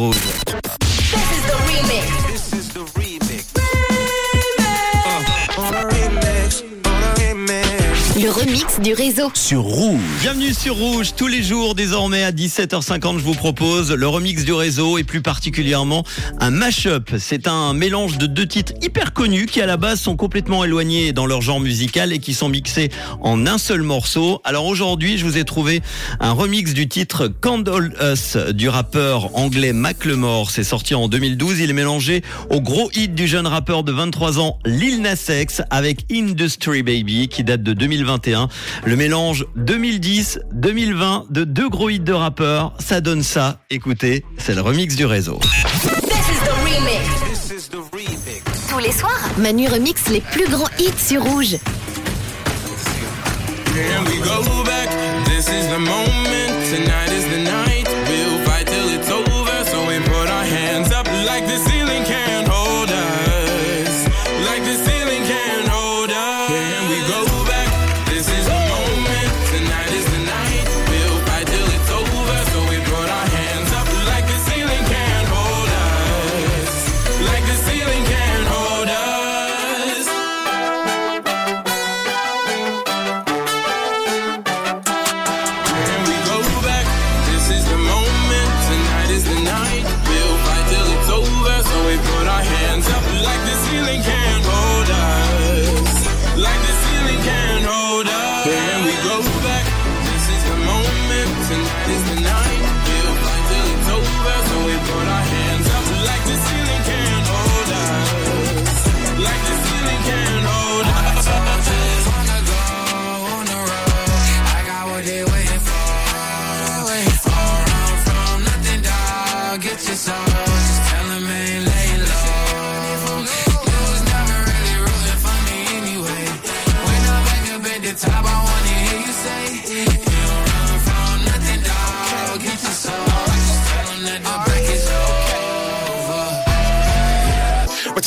Rouge. Remix du réseau. Sur Rouge. Bienvenue sur Rouge. Tous les jours, désormais à 17h50, je vous propose le remix du réseau et plus particulièrement un mash-up. C'est un mélange de deux titres hyper connus qui à la base sont complètement éloignés dans leur genre musical et qui sont mixés en un seul morceau. Alors aujourd'hui, je vous ai trouvé un remix du titre Candle Us du rappeur anglais Macklemore. C'est sorti en 2012. Il est mélangé au gros hit du jeune rappeur de 23 ans Lil Nas X avec Industry Baby qui date de 2021. Le mélange 2010-2020 de deux gros hits de rappeurs, ça donne ça. Écoutez, c'est le remix du réseau. Tous les soirs, Manu remix les plus grands hits sur Rouge. Here we go back. This is the moment. Tonight is the night.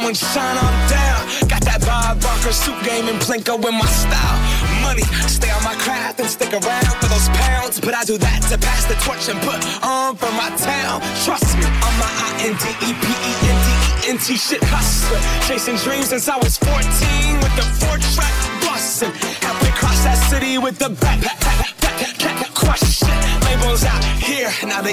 Go and shine on down. Got that Bob Barker suit game and Plinko in my style. Money, stay on my craft and stick around for those pounds. But I do that to pass the torch and put on for my town. Trust me, I'm my I N D E P E N D E N T shit hustler. Chasing dreams since I was 14 with the four track bustin'. Halfway across that city with the back.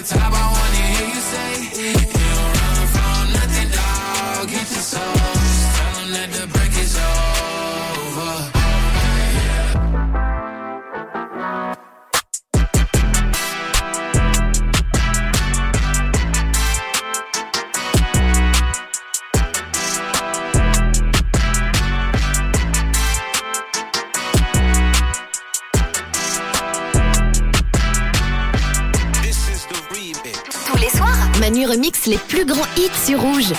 the top, I wanna Remix les plus grands hits sur Rouge.